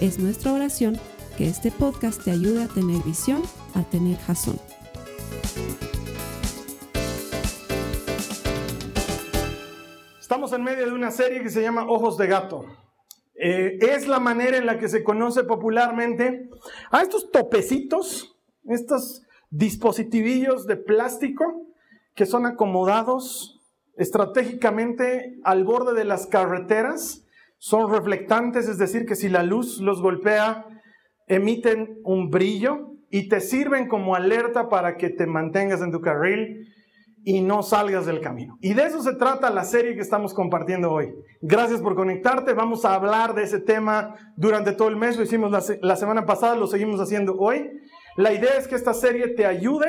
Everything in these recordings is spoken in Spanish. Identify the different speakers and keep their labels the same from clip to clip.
Speaker 1: Es nuestra oración que este podcast te ayude a tener visión, a tener jazón.
Speaker 2: Estamos en medio de una serie que se llama Ojos de Gato. Eh, es la manera en la que se conoce popularmente a estos topecitos, estos dispositivillos de plástico que son acomodados estratégicamente al borde de las carreteras son reflectantes, es decir, que si la luz los golpea, emiten un brillo y te sirven como alerta para que te mantengas en tu carril y no salgas del camino. Y de eso se trata la serie que estamos compartiendo hoy. Gracias por conectarte. Vamos a hablar de ese tema durante todo el mes. Lo hicimos la, la semana pasada, lo seguimos haciendo hoy. La idea es que esta serie te ayude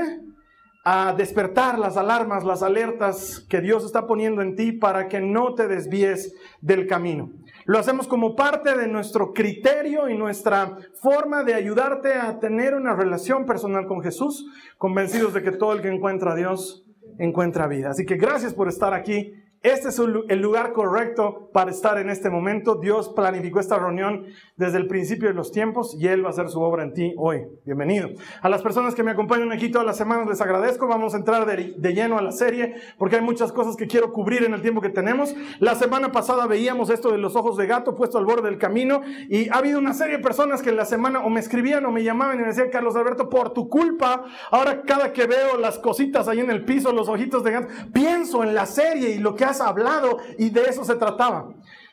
Speaker 2: a despertar las alarmas, las alertas que Dios está poniendo en ti para que no te desvíes del camino. Lo hacemos como parte de nuestro criterio y nuestra forma de ayudarte a tener una relación personal con Jesús, convencidos de que todo el que encuentra a Dios encuentra vida. Así que gracias por estar aquí este es el lugar correcto para estar en este momento. Dios planificó esta reunión desde el principio de los tiempos y Él va a hacer su obra en ti hoy. Bienvenido. A las personas que me acompañan aquí todas las semanas les agradezco. Vamos a entrar de, de, lleno a la serie porque hay muchas cosas que quiero cubrir en el tiempo que tenemos. La semana pasada veíamos esto de los ojos de gato puesto al borde del camino y ha habido una serie de personas que en la semana o me escribían o me llamaban y me decían, Carlos Alberto, por tu culpa, ahora cada que veo las cositas ahí en el piso, los ojitos de gato, pienso en la serie y lo que hablado y de eso se trataba.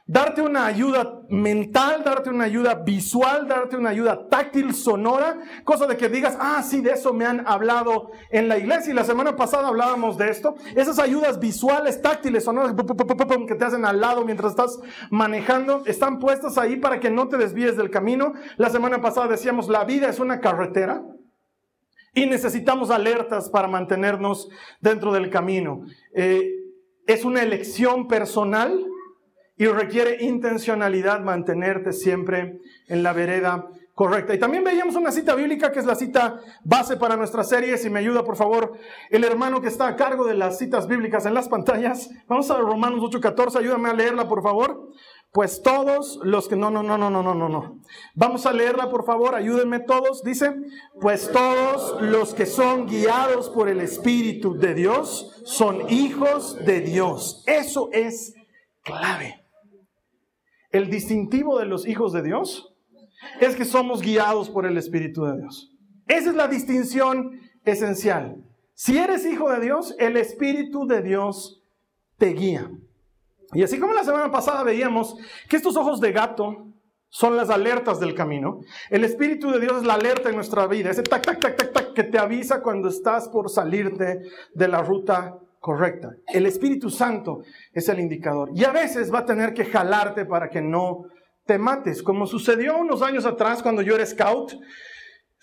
Speaker 2: Darte una ayuda mental, darte una ayuda visual, darte una ayuda táctil, sonora, cosa de que digas, ah, sí, de eso me han hablado en la iglesia. Y la semana pasada hablábamos de esto. Esas ayudas visuales, táctiles, sonoras, que te hacen al lado mientras estás manejando, están puestas ahí para que no te desvíes del camino. La semana pasada decíamos, la vida es una carretera. Y necesitamos alertas para mantenernos dentro del camino. Eh, es una elección personal y requiere intencionalidad mantenerte siempre en la vereda correcta. Y también veíamos una cita bíblica que es la cita base para nuestra serie. Si me ayuda, por favor, el hermano que está a cargo de las citas bíblicas en las pantallas. Vamos a Romanos 8:14, ayúdame a leerla, por favor. Pues todos los que... No, no, no, no, no, no, no, no. Vamos a leerla, por favor, ayúdenme todos. Dice, pues todos los que son guiados por el Espíritu de Dios son hijos de Dios. Eso es clave. El distintivo de los hijos de Dios es que somos guiados por el Espíritu de Dios. Esa es la distinción esencial. Si eres hijo de Dios, el Espíritu de Dios te guía. Y así como la semana pasada veíamos que estos ojos de gato son las alertas del camino, el Espíritu de Dios es la alerta en nuestra vida, ese tac, tac, tac, tac, tac que te avisa cuando estás por salirte de la ruta correcta. El Espíritu Santo es el indicador. Y a veces va a tener que jalarte para que no te mates, como sucedió unos años atrás cuando yo era scout.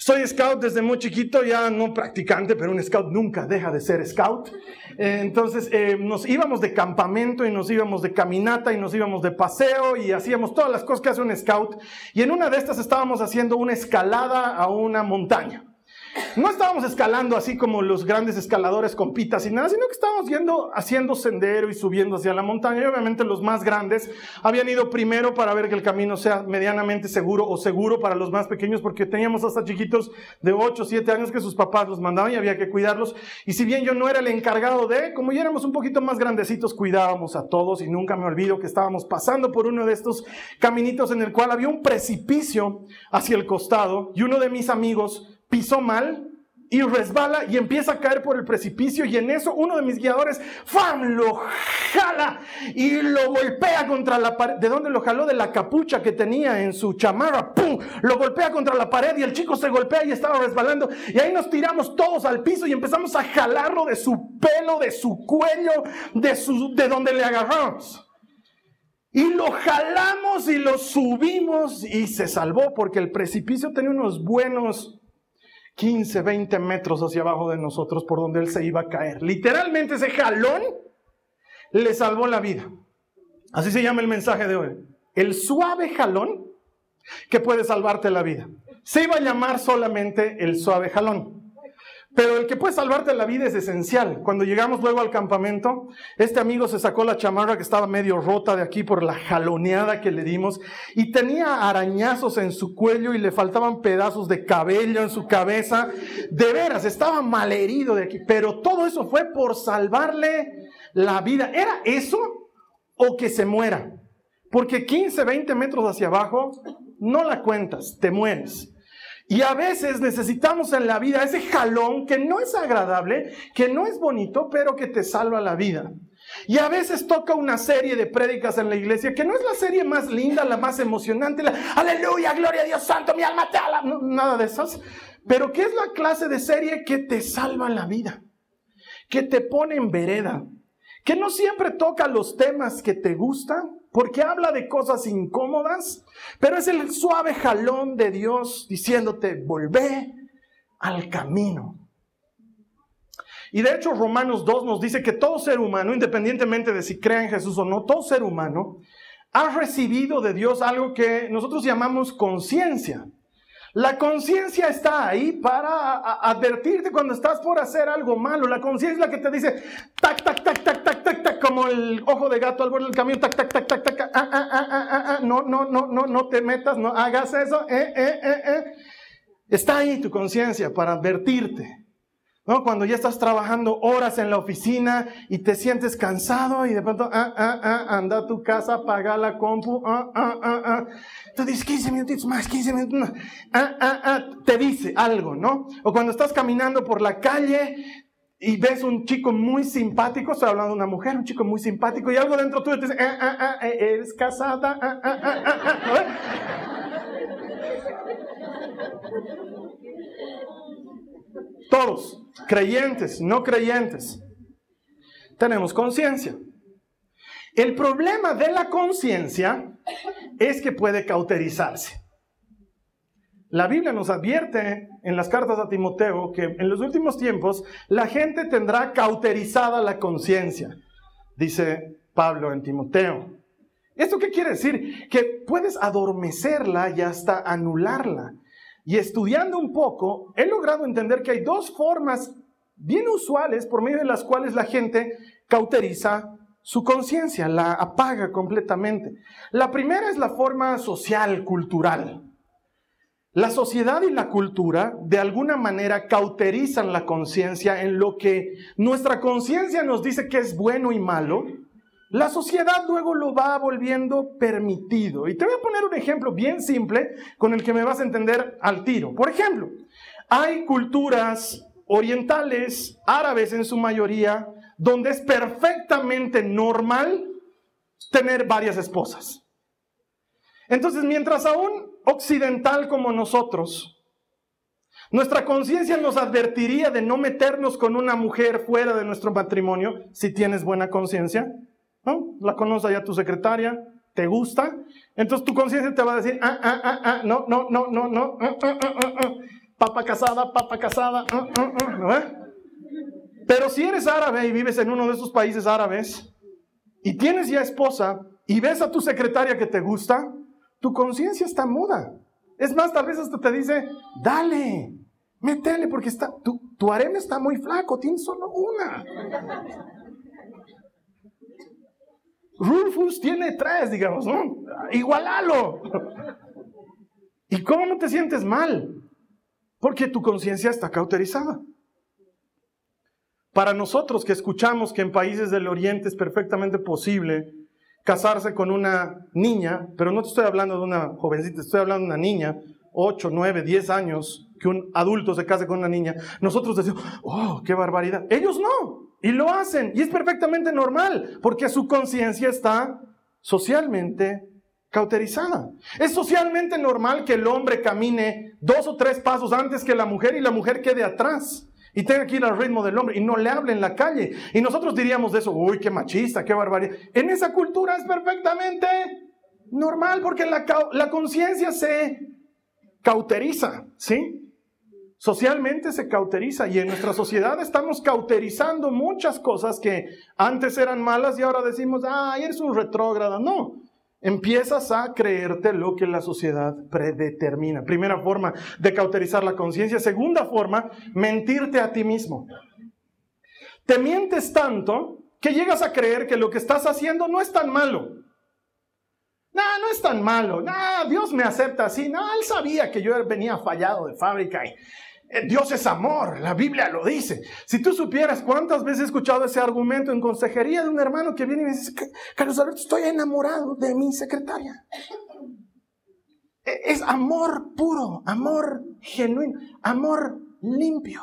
Speaker 2: Soy scout desde muy chiquito, ya no practicante, pero un scout nunca deja de ser scout. Eh, entonces eh, nos íbamos de campamento y nos íbamos de caminata y nos íbamos de paseo y hacíamos todas las cosas que hace un scout. Y en una de estas estábamos haciendo una escalada a una montaña. No estábamos escalando así como los grandes escaladores con pitas y nada, sino que estábamos yendo, haciendo sendero y subiendo hacia la montaña. Y obviamente los más grandes habían ido primero para ver que el camino sea medianamente seguro o seguro para los más pequeños, porque teníamos hasta chiquitos de 8 o 7 años que sus papás los mandaban y había que cuidarlos. Y si bien yo no era el encargado de, como ya éramos un poquito más grandecitos, cuidábamos a todos y nunca me olvido que estábamos pasando por uno de estos caminitos en el cual había un precipicio hacia el costado y uno de mis amigos pisó mal y resbala y empieza a caer por el precipicio y en eso uno de mis guiadores, lo jala y lo golpea contra la pared. ¿De dónde lo jaló? De la capucha que tenía en su chamarra, ¡pum! Lo golpea contra la pared y el chico se golpea y estaba resbalando y ahí nos tiramos todos al piso y empezamos a jalarlo de su pelo, de su cuello, de, su, de donde le agarramos. Y lo jalamos y lo subimos y se salvó porque el precipicio tenía unos buenos 15, 20 metros hacia abajo de nosotros por donde él se iba a caer. Literalmente ese jalón le salvó la vida. Así se llama el mensaje de hoy. El suave jalón que puede salvarte la vida. Se iba a llamar solamente el suave jalón. Pero el que puede salvarte la vida es esencial. Cuando llegamos luego al campamento, este amigo se sacó la chamarra que estaba medio rota de aquí por la jaloneada que le dimos y tenía arañazos en su cuello y le faltaban pedazos de cabello en su cabeza. De veras, estaba malherido de aquí. Pero todo eso fue por salvarle la vida. ¿Era eso o que se muera? Porque 15, 20 metros hacia abajo, no la cuentas, te mueres. Y a veces necesitamos en la vida ese jalón que no es agradable, que no es bonito, pero que te salva la vida. Y a veces toca una serie de prédicas en la iglesia que no es la serie más linda, la más emocionante, la aleluya, gloria a Dios santo, mi alma te ala, nada de esas, pero que es la clase de serie que te salva la vida, que te pone en vereda, que no siempre toca los temas que te gustan, porque habla de cosas incómodas, pero es el suave jalón de Dios diciéndote, volvé al camino. Y de hecho Romanos 2 nos dice que todo ser humano, independientemente de si crea en Jesús o no, todo ser humano ha recibido de Dios algo que nosotros llamamos conciencia. La conciencia está ahí para advertirte cuando estás por hacer algo malo. La conciencia es la que te dice, tac, tac, tac, tac, tac, tac, tac, como el ojo de gato al borde del camino, tac, tac, tac, tac, tac, ah, ah, ah, ah, ah, no, no, no, no, no te metas, no hagas eso, eh, eh, eh, eh. Está ahí tu conciencia para advertirte. ¿No? Cuando ya estás trabajando horas en la oficina y te sientes cansado y de pronto, ah, ah, ah, anda a tu casa, apaga la compu, ah, ah, ah, ah. Tú dices 15 minutitos más, 15 minutos más. Ah, ah, ah, te dice algo, ¿no? O cuando estás caminando por la calle y ves un chico muy simpático, estoy hablando de una mujer, un chico muy simpático, y algo dentro tuyo te dice, ah, ah, ah, eres casada, ah, ah, ah, ah, ah. Todos, creyentes, no creyentes, tenemos conciencia. El problema de la conciencia es que puede cauterizarse. La Biblia nos advierte en las cartas a Timoteo que en los últimos tiempos la gente tendrá cauterizada la conciencia, dice Pablo en Timoteo. ¿Esto qué quiere decir? Que puedes adormecerla y hasta anularla. Y estudiando un poco, he logrado entender que hay dos formas bien usuales por medio de las cuales la gente cauteriza su conciencia, la apaga completamente. La primera es la forma social, cultural. La sociedad y la cultura de alguna manera cauterizan la conciencia en lo que nuestra conciencia nos dice que es bueno y malo la sociedad luego lo va volviendo permitido. Y te voy a poner un ejemplo bien simple con el que me vas a entender al tiro. Por ejemplo, hay culturas orientales, árabes en su mayoría, donde es perfectamente normal tener varias esposas. Entonces, mientras aún occidental como nosotros, nuestra conciencia nos advertiría de no meternos con una mujer fuera de nuestro matrimonio, si tienes buena conciencia, ¿no? La conoce ya tu secretaria, te gusta, entonces tu conciencia te va a decir, ah, ah, ah, ah, no, no, no, no, no, ah, ah, ah, ah, ah. papa casada, papa casada, ah, ah, ah, ¿no? Pero si eres árabe y vives en uno de esos países árabes y tienes ya esposa y ves a tu secretaria que te gusta, tu conciencia está muda. Es más, tal vez hasta te dice, dale, métele porque está, tu, tu harem está muy flaco, tienes solo una. Rufus tiene tres, digamos, ¿no? Igualalo. ¿Y cómo no te sientes mal? Porque tu conciencia está cauterizada. Para nosotros que escuchamos que en países del Oriente es perfectamente posible casarse con una niña, pero no te estoy hablando de una jovencita, estoy hablando de una niña, 8, 9, 10 años, que un adulto se case con una niña, nosotros decimos, oh, qué barbaridad. Ellos no. Y lo hacen. Y es perfectamente normal, porque su conciencia está socialmente cauterizada. Es socialmente normal que el hombre camine dos o tres pasos antes que la mujer y la mujer quede atrás. y tenga que ir al ritmo del hombre y no le hable en la calle. Y nosotros diríamos de eso, uy, qué machista, qué barbaridad. En esa cultura es perfectamente normal porque la, la conciencia se cauteriza, ¿sí? Socialmente se cauteriza y en nuestra sociedad estamos cauterizando muchas cosas que antes eran malas y ahora decimos, ah, eres un retrógrado. No, empiezas a creerte lo que la sociedad predetermina. Primera forma de cauterizar la conciencia. Segunda forma, mentirte a ti mismo. Te mientes tanto que llegas a creer que lo que estás haciendo no es tan malo. No, no es tan malo. No, Dios me acepta así. No, Él sabía que yo venía fallado de fábrica Dios es amor, la Biblia lo dice. Si tú supieras cuántas veces he escuchado ese argumento en consejería de un hermano que viene y me dice, Carlos Alberto, estoy enamorado de mi secretaria. E, es amor puro, amor genuino, amor limpio.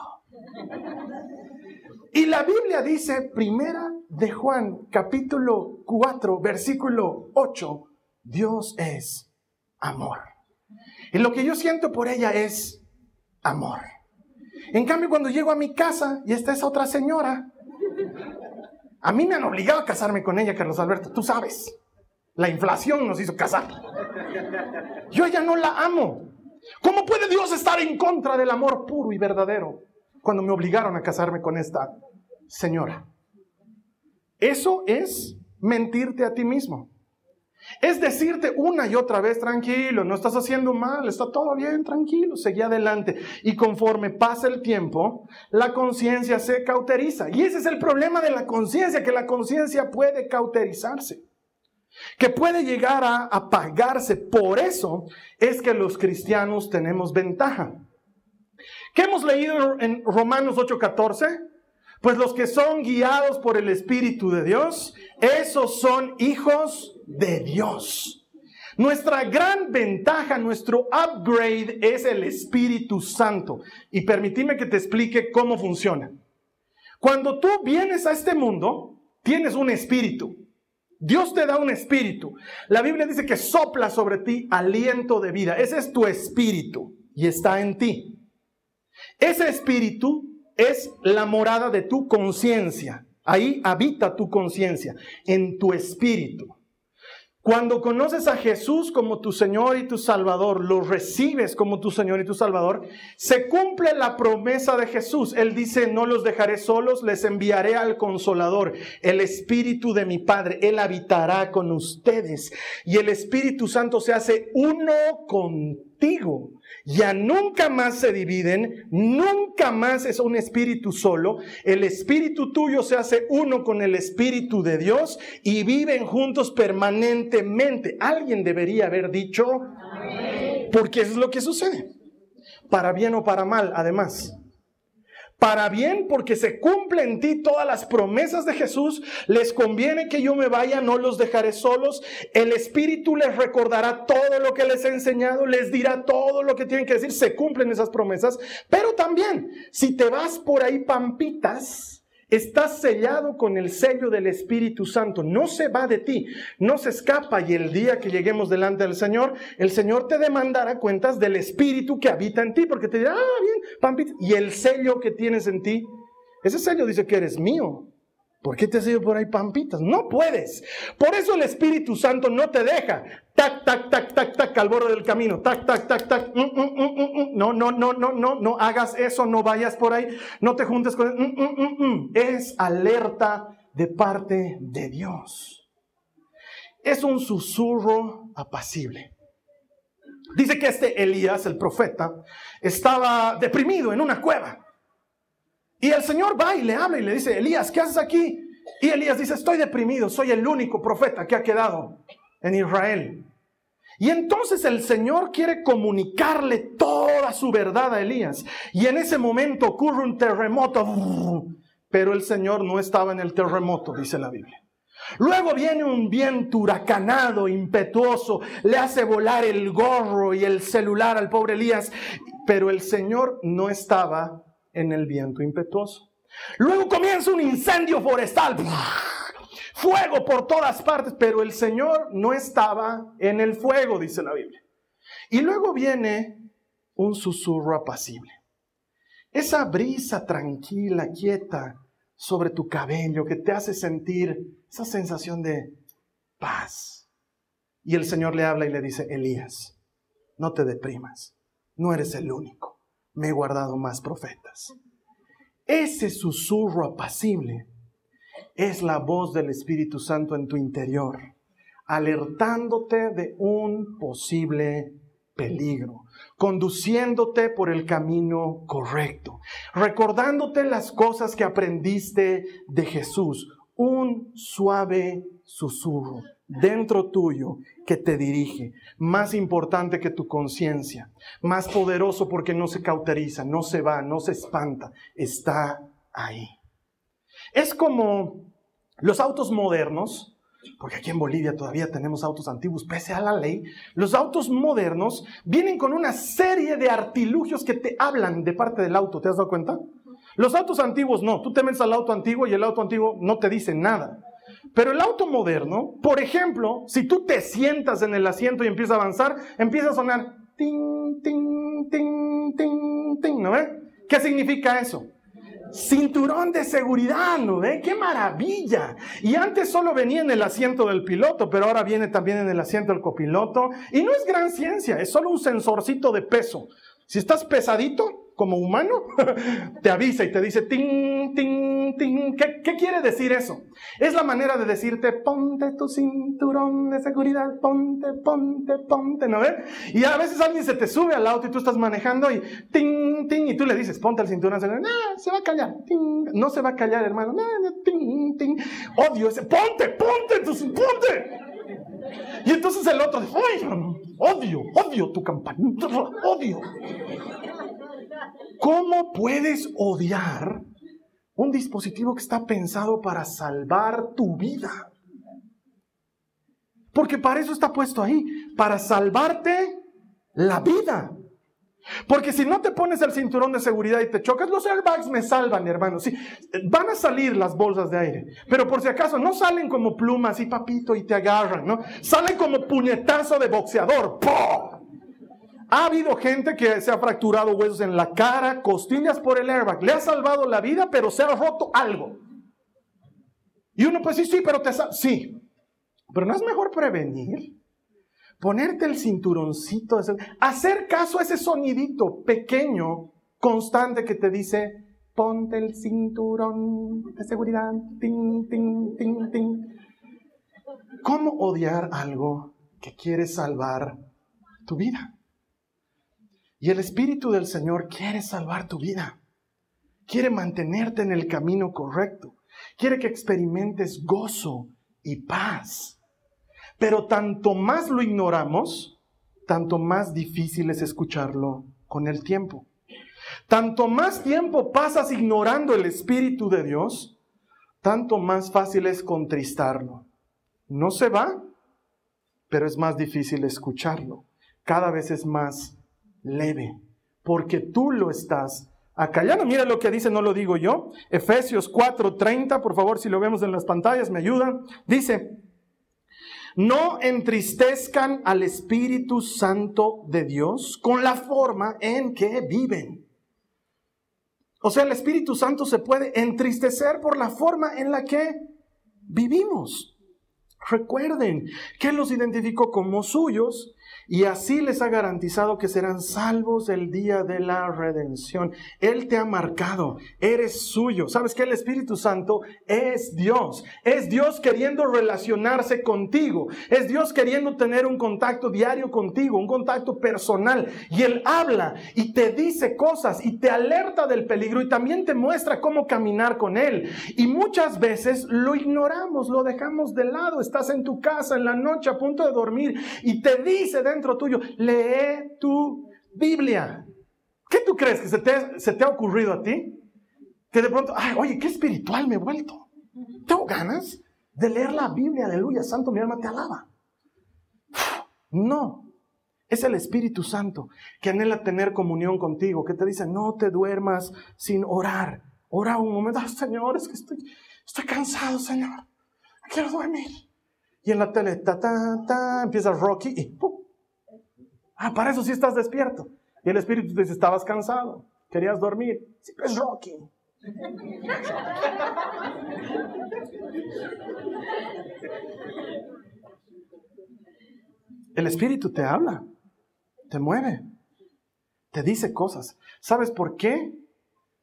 Speaker 2: Y la Biblia dice, primera de Juan, capítulo 4, versículo 8, Dios es amor. Y lo que yo siento por ella es amor. En cambio, cuando llego a mi casa y está esa otra señora, a mí me han obligado a casarme con ella, Carlos Alberto, tú sabes. La inflación nos hizo casar. Yo ya no la amo. ¿Cómo puede Dios estar en contra del amor puro y verdadero cuando me obligaron a casarme con esta señora? Eso es mentirte a ti mismo. Es decirte una y otra vez, tranquilo, no estás haciendo mal, está todo bien, tranquilo, seguí adelante. Y conforme pasa el tiempo, la conciencia se cauteriza. Y ese es el problema de la conciencia, que la conciencia puede cauterizarse, que puede llegar a apagarse. Por eso es que los cristianos tenemos ventaja. ¿Qué hemos leído en Romanos 8:14? Pues los que son guiados por el Espíritu de Dios, esos son hijos de Dios. Nuestra gran ventaja, nuestro upgrade es el Espíritu Santo. Y permíteme que te explique cómo funciona. Cuando tú vienes a este mundo, tienes un espíritu. Dios te da un espíritu. La Biblia dice que sopla sobre ti aliento de vida. Ese es tu espíritu y está en ti. Ese espíritu es la morada de tu conciencia. Ahí habita tu conciencia, en tu espíritu. Cuando conoces a Jesús como tu Señor y tu Salvador, lo recibes como tu Señor y tu Salvador, se cumple la promesa de Jesús. Él dice, no los dejaré solos, les enviaré al consolador, el Espíritu de mi Padre. Él habitará con ustedes y el Espíritu Santo se hace uno contigo. Ya nunca más se dividen, nunca más es un espíritu solo, el espíritu tuyo se hace uno con el espíritu de Dios y viven juntos permanentemente. Alguien debería haber dicho, porque es lo que sucede, para bien o para mal, además para bien porque se cumplen en ti todas las promesas de Jesús. Les conviene que yo me vaya, no los dejaré solos. El Espíritu les recordará todo lo que les he enseñado, les dirá todo lo que tienen que decir. Se cumplen esas promesas. Pero también, si te vas por ahí pampitas, Estás sellado con el sello del Espíritu Santo. No se va de ti, no se escapa. Y el día que lleguemos delante del Señor, el Señor te demandará cuentas del Espíritu que habita en ti, porque te dirá, ah, bien, pampita. Y el sello que tienes en ti, ese sello dice que eres mío. ¿Por qué te has ido por ahí pampitas? No puedes. Por eso el Espíritu Santo no te deja. Tac, tac, tac, tac, tac, al borde del camino. Tac, tac, tac, tac. No, no, no, no, no, no hagas eso, no vayas por ahí. No te juntes con... Es alerta de parte de Dios. Es un susurro apacible. Dice que este Elías, el profeta, estaba deprimido en una cueva. Y el Señor va y le habla y le dice, Elías, ¿qué haces aquí? Y Elías dice, estoy deprimido, soy el único profeta que ha quedado en Israel. Y entonces el Señor quiere comunicarle toda su verdad a Elías. Y en ese momento ocurre un terremoto, pero el Señor no estaba en el terremoto, dice la Biblia. Luego viene un viento huracanado, impetuoso, le hace volar el gorro y el celular al pobre Elías, pero el Señor no estaba en el viento impetuoso. Luego comienza un incendio forestal. Fuego por todas partes, pero el Señor no estaba en el fuego, dice la Biblia. Y luego viene un susurro apacible. Esa brisa tranquila, quieta sobre tu cabello que te hace sentir esa sensación de paz. Y el Señor le habla y le dice, Elías, no te deprimas, no eres el único, me he guardado más profetas. Ese susurro apacible es la voz del Espíritu Santo en tu interior, alertándote de un posible peligro, conduciéndote por el camino correcto, recordándote las cosas que aprendiste de Jesús, un suave susurro dentro tuyo que te dirige, más importante que tu conciencia, más poderoso porque no se cauteriza, no se va, no se espanta, está ahí. Es como los autos modernos, porque aquí en Bolivia todavía tenemos autos antiguos, pese a la ley, los autos modernos vienen con una serie de artilugios que te hablan de parte del auto, ¿te has dado cuenta? Los autos antiguos no, tú te metes al auto antiguo y el auto antiguo no te dice nada. Pero el auto moderno, por ejemplo, si tú te sientas en el asiento y empieza a avanzar, empieza a sonar ting, ting, ting, ting, ting, ¿no ve? ¿Qué significa eso? Cinturón de seguridad, ¿no ve? ¡Qué maravilla! Y antes solo venía en el asiento del piloto, pero ahora viene también en el asiento del copiloto. Y no es gran ciencia, es solo un sensorcito de peso. Si estás pesadito, como humano, te avisa y te dice, ting, ting, ting. ¿Qué, ¿Qué, quiere decir eso? Es la manera de decirte, ponte tu cinturón de seguridad, ponte, ponte, ponte, ¿no ves? Y a veces alguien se te sube al auto y tú estás manejando y ting, ting, y tú le dices, ponte el cinturón de seguridad. Se va a callar. No se va a callar, hermano. No, no, ting. Odio ese, ponte, ponte, ponte. Y entonces el otro dice, odio, odio tu campanita, odio. ¿Cómo puedes odiar un dispositivo que está pensado para salvar tu vida? Porque para eso está puesto ahí, para salvarte la vida. Porque si no te pones el cinturón de seguridad y te chocas, los airbags me salvan, hermano. Sí, van a salir las bolsas de aire, pero por si acaso no salen como plumas y papito y te agarran, ¿no? Salen como puñetazo de boxeador. ¡Pum! Ha habido gente que se ha fracturado huesos en la cara, costillas por el airbag. Le ha salvado la vida, pero se ha roto algo. Y uno pues sí, sí, pero te sí. Pero no es mejor prevenir. Ponerte el cinturoncito, hacer caso a ese sonidito pequeño, constante que te dice, ponte el cinturón de seguridad, ting, ting, ting, ting. ¿Cómo odiar algo que quiere salvar tu vida? Y el Espíritu del Señor quiere salvar tu vida. Quiere mantenerte en el camino correcto. Quiere que experimentes gozo y paz. Pero tanto más lo ignoramos, tanto más difícil es escucharlo con el tiempo. Tanto más tiempo pasas ignorando el Espíritu de Dios, tanto más fácil es contristarlo. No se va, pero es más difícil escucharlo. Cada vez es más leve, porque tú lo estás acallando. Mira lo que dice, no lo digo yo. Efesios 4:30, por favor, si lo vemos en las pantallas, me ayudan. Dice, no entristezcan al Espíritu Santo de Dios con la forma en que viven. O sea, el Espíritu Santo se puede entristecer por la forma en la que vivimos. Recuerden que los identificó como suyos y así les ha garantizado que serán salvos el día de la redención. Él te ha marcado, eres suyo. ¿Sabes que El Espíritu Santo es Dios. Es Dios queriendo relacionarse contigo. Es Dios queriendo tener un contacto diario contigo, un contacto personal. Y Él habla y te dice cosas y te alerta del peligro y también te muestra cómo caminar con Él. Y muchas veces lo ignoramos, lo dejamos de lado. Estás en tu casa en la noche a punto de dormir y te dice dentro tuyo, lee tu Biblia. ¿Qué tú crees que se te, se te ha ocurrido a ti? Que de pronto, ay, oye, qué espiritual me he vuelto. ¿Tengo ganas de leer la Biblia? Aleluya, Santo, mi alma te alaba. No, es el Espíritu Santo que anhela tener comunión contigo, que te dice, no te duermas sin orar. Ora un momento, Señor, es que estoy, estoy cansado, Señor. Quiero dormir. Y en la tele, ta, ta, empieza Rocky y ¡pum! Ah, para eso sí estás despierto. Y el Espíritu te dice, estabas cansado. ¿Querías dormir? Sí, pues Rocky. El Espíritu te habla, te mueve, te dice cosas. ¿Sabes por qué?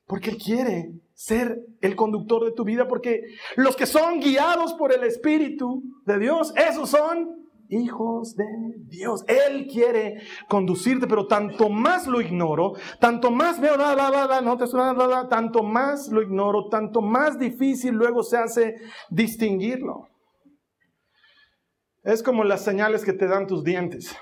Speaker 2: Porque Él quiere ser el conductor de tu vida, porque los que son guiados por el Espíritu de Dios, esos son hijos de Dios. Él quiere conducirte, pero tanto más lo ignoro, tanto más veo, la, la, la, no te suena, tanto más lo ignoro, tanto más difícil luego se hace distinguirlo. Es como las señales que te dan tus dientes.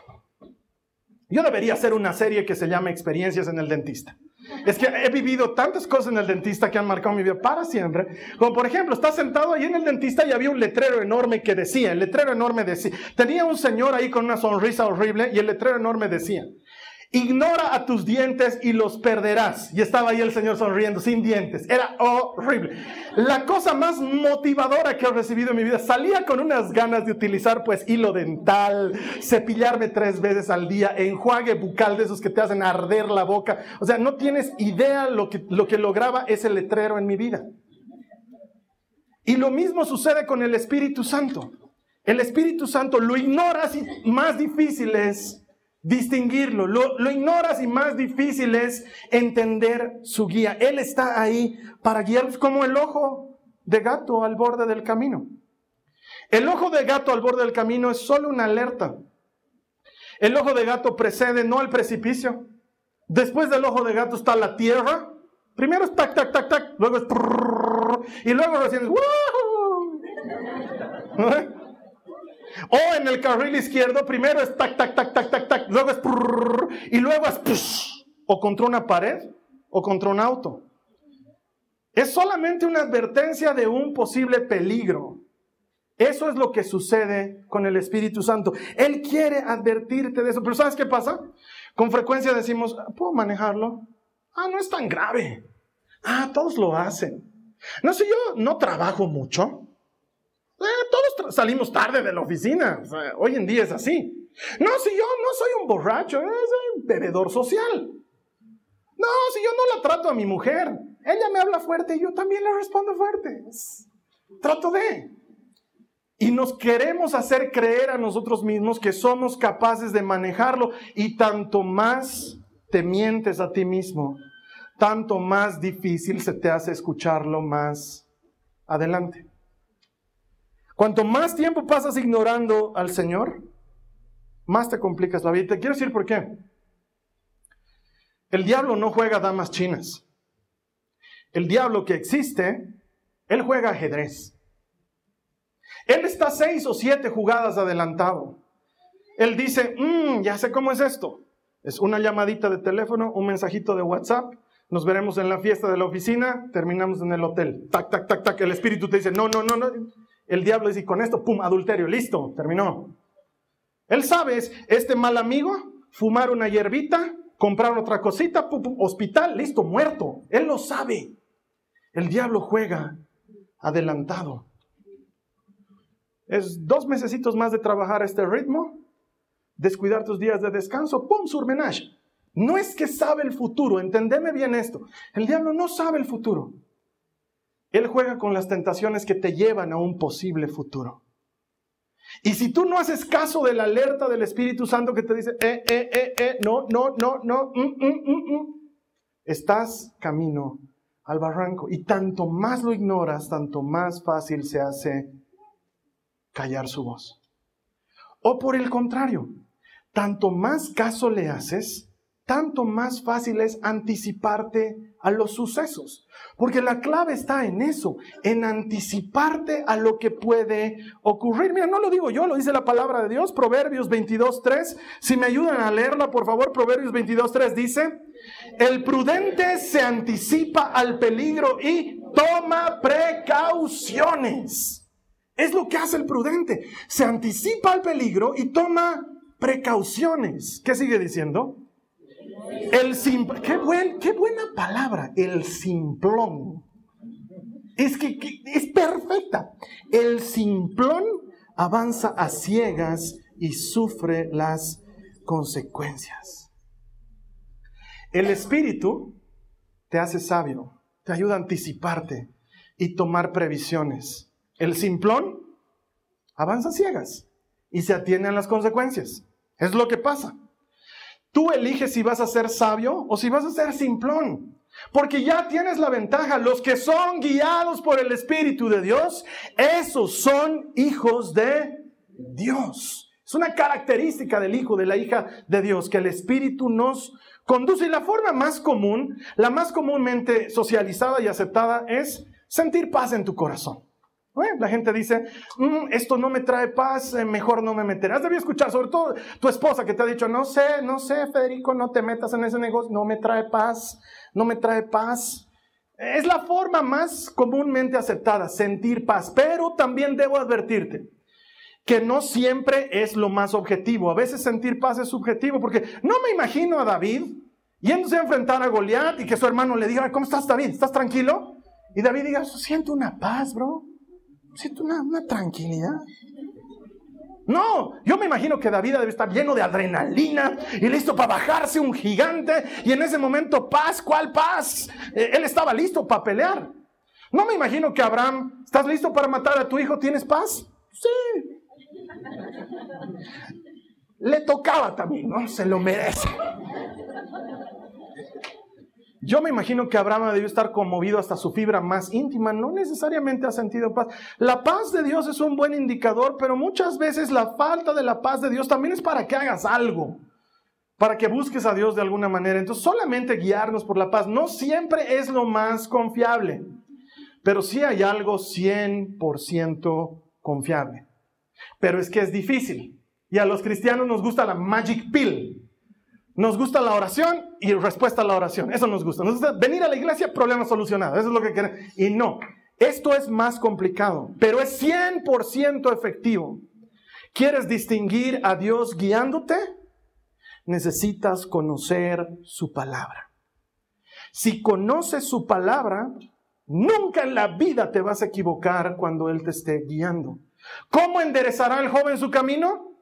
Speaker 2: Yo debería hacer una serie que se llama Experiencias en el dentista. Es que he vivido tantas cosas en el dentista que han marcado mi vida para siempre. Como por ejemplo, estás sentado ahí en el dentista y había un letrero enorme que decía, el letrero enorme decía, tenía un señor ahí con una sonrisa horrible y el letrero enorme decía, Ignora a tus dientes y los perderás. Y estaba ahí el Señor sonriendo, sin dientes. Era horrible. La cosa más motivadora que he recibido en mi vida. Salía con unas ganas de utilizar pues hilo dental, cepillarme tres veces al día, enjuague bucal de esos que te hacen arder la boca. O sea, no tienes idea lo que, lo que lograba ese letrero en mi vida. Y lo mismo sucede con el Espíritu Santo. El Espíritu Santo lo ignoras y más difícil es distinguirlo. Lo, ignoras y más difícil es entender su guía. Él está ahí para guiarlos como el ojo de gato al borde del camino. El ojo de gato al borde del camino es solo una alerta. El ojo de gato precede no al precipicio. Después del ojo de gato está la tierra. Primero es tac, tac, tac, tac. Luego es... Y luego recién es... O en el carril izquierdo, primero es tac, tac, tac, tac, tac, tac, luego es y luego es o contra una pared o contra un auto. Es solamente una advertencia de un posible peligro. Eso es lo que sucede con el Espíritu Santo. Él quiere advertirte de eso. Pero ¿sabes qué pasa? Con frecuencia decimos, ¿puedo manejarlo? Ah, no es tan grave. Ah, todos lo hacen. No sé, yo no trabajo mucho. Salimos tarde de la oficina. hoy en día es así. No, si yo no soy un borracho, soy un bebedor social. No, si yo no la trato a mi mujer, ella me habla fuerte y yo también le respondo fuerte. Trato de. Y nos queremos hacer creer a nosotros mismos que somos capaces de manejarlo y tanto más te mientes a ti mismo, tanto más difícil se te hace escucharlo más adelante. Cuanto más tiempo pasas ignorando al Señor, más te complicas la vida. Te quiero decir por qué. El diablo no juega damas chinas. El diablo que existe, él juega ajedrez. Él está seis o siete jugadas adelantado. Él dice, mm, ya sé cómo es esto. Es una llamadita de teléfono, un mensajito de WhatsApp, nos veremos en la fiesta de la oficina, terminamos en el hotel. Tac, tac, tac, tac. El espíritu te dice, no, no, no, no. El diablo dice, con esto, pum, adulterio, listo, terminó. Él sabe, este mal amigo, fumar una hierbita, comprar otra cosita, pum, hospital, listo, muerto. Él lo sabe. El diablo juega adelantado. Es dos mesecitos más de trabajar a este ritmo, descuidar tus días de descanso, pum, surmenage. No es que sabe el futuro, entendeme bien esto. El diablo no sabe el futuro. Él juega con las tentaciones que te llevan a un posible futuro. Y si tú no haces caso de la alerta del Espíritu Santo que te dice, eh, eh, eh, eh, no, no, no, no, mm, mm, mm, mm", estás camino al barranco. Y tanto más lo ignoras, tanto más fácil se hace callar su voz. O por el contrario, tanto más caso le haces, tanto más fácil es anticiparte a los sucesos. Porque la clave está en eso, en anticiparte a lo que puede ocurrir. Mira, no lo digo yo, lo dice la palabra de Dios, Proverbios 22.3. Si me ayudan a leerla, por favor, Proverbios 22.3 dice, el prudente se anticipa al peligro y toma precauciones. Es lo que hace el prudente. Se anticipa al peligro y toma precauciones. ¿Qué sigue diciendo? El qué, buen, qué buena palabra, el simplón. Es que, es perfecta. El simplón avanza a ciegas y sufre las consecuencias. El espíritu te hace sabio, te ayuda a anticiparte y tomar previsiones. El simplón avanza ciegas y se atiene a las consecuencias. Es lo que pasa. Tú eliges si vas a ser sabio o si vas a ser simplón. Porque ya tienes la ventaja. Los que son guiados por el Espíritu de Dios, esos son hijos de Dios. Es una característica del hijo, de la hija de Dios, que el Espíritu nos conduce. Y la forma más común, la más comúnmente socializada y aceptada es sentir paz en tu corazón. La gente dice, mm, esto no me trae paz, eh, mejor no me meteré. Has debido escuchar, sobre todo tu esposa que te ha dicho, no sé, no sé, Federico, no te metas en ese negocio, no me trae paz, no me trae paz. Es la forma más comúnmente aceptada, sentir paz, pero también debo advertirte que no siempre es lo más objetivo. A veces sentir paz es subjetivo, porque no me imagino a David yéndose a enfrentar a Goliat y que su hermano le diga, ¿cómo estás David? ¿Estás tranquilo? Y David diga, siento una paz, bro. Siento una, tranquilidad. No, yo me imagino que David debe estar lleno de adrenalina y listo para bajarse un gigante y en ese momento paz, ¿cuál paz? Eh, él estaba listo para pelear. No me imagino que Abraham, ¿estás listo para matar a tu hijo? ¿Tienes paz? Sí. Le tocaba también, ¿no? Se lo merece. Yo me imagino que Abraham debió estar conmovido hasta su fibra más íntima, no necesariamente ha sentido paz. La paz de Dios es un buen indicador, pero muchas veces la falta de la paz de Dios también es para que hagas algo, para que busques a Dios de alguna manera. Entonces solamente guiarnos por la paz no siempre es lo más confiable, pero sí hay algo 100% confiable. Pero es que es difícil. Y a los cristianos nos gusta la magic pill. Nos gusta la oración y respuesta a la oración. Eso nos gusta. Nos gusta venir a la iglesia, problema solucionado. Eso es lo que queremos. Y no, esto es más complicado, pero es 100% efectivo. ¿Quieres distinguir a Dios guiándote? Necesitas conocer su palabra. Si conoces su palabra, nunca en la vida te vas a equivocar cuando Él te esté guiando. ¿Cómo enderezará el joven su camino?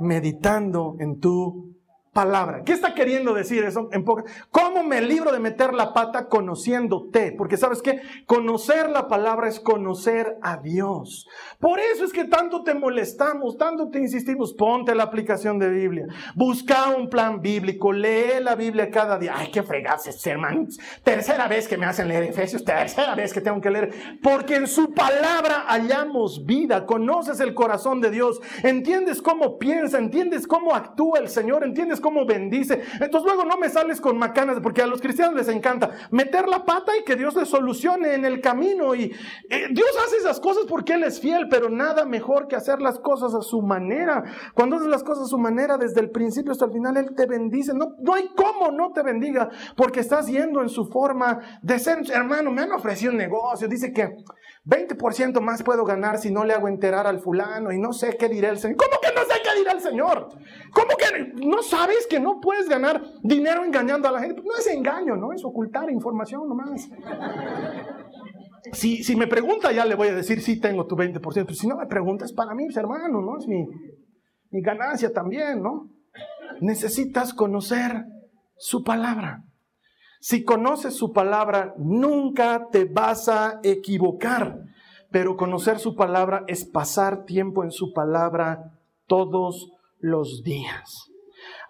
Speaker 2: Meditando en tu palabra. ¿Qué está queriendo decir eso en ¿Cómo me libro de meter la pata conociéndote? Porque sabes que conocer la palabra es conocer a Dios. Por eso es que tanto te molestamos, tanto te insistimos, ponte la aplicación de Biblia, busca un plan bíblico, lee la Biblia cada día. Ay, qué fregarse, hermanos. Tercera vez que me hacen leer Efesios, tercera vez que tengo que leer, porque en su palabra hallamos vida, conoces el corazón de Dios, entiendes cómo piensa, entiendes cómo actúa el Señor, entiendes cómo bendice. Entonces luego no me sales con macanas, porque a los cristianos les encanta meter la pata y que Dios les solucione en el camino. Y eh, Dios hace esas cosas porque Él es fiel, pero nada mejor que hacer las cosas a su manera. Cuando haces las cosas a su manera, desde el principio hasta el final, Él te bendice. No, no hay cómo no te bendiga, porque estás yendo en su forma de ser. Hermano, me han ofrecido un negocio, dice que 20% más puedo ganar si no le hago enterar al fulano y no sé qué dirá el Señor. ¿Cómo que no sé qué dirá el Señor? ¿Cómo que no sabes que no puedes ganar dinero engañando a la gente? no es engaño, ¿no? Es ocultar información nomás. Si, si me pregunta ya le voy a decir, sí tengo tu 20%, pero si no me pregunta es para mí, hermano, ¿no? Es mi, mi ganancia también, ¿no? Necesitas conocer su palabra. Si conoces su palabra, nunca te vas a equivocar. Pero conocer su palabra es pasar tiempo en su palabra todos los días.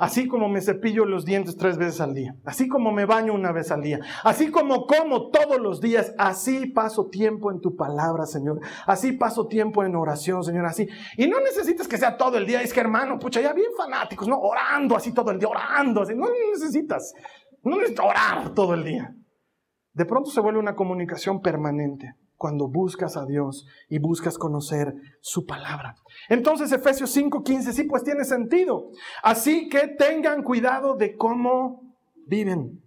Speaker 2: Así como me cepillo los dientes tres veces al día, así como me baño una vez al día, así como como todos los días, así paso tiempo en tu palabra, Señor. Así paso tiempo en oración, Señor, así. Y no necesitas que sea todo el día, es que hermano, pucha, ya bien fanáticos, ¿no? Orando así todo el día, orando así. No necesitas. No necesitas orar todo el día. De pronto se vuelve una comunicación permanente cuando buscas a Dios y buscas conocer su palabra. Entonces Efesios 5:15 sí pues tiene sentido. Así que tengan cuidado de cómo viven.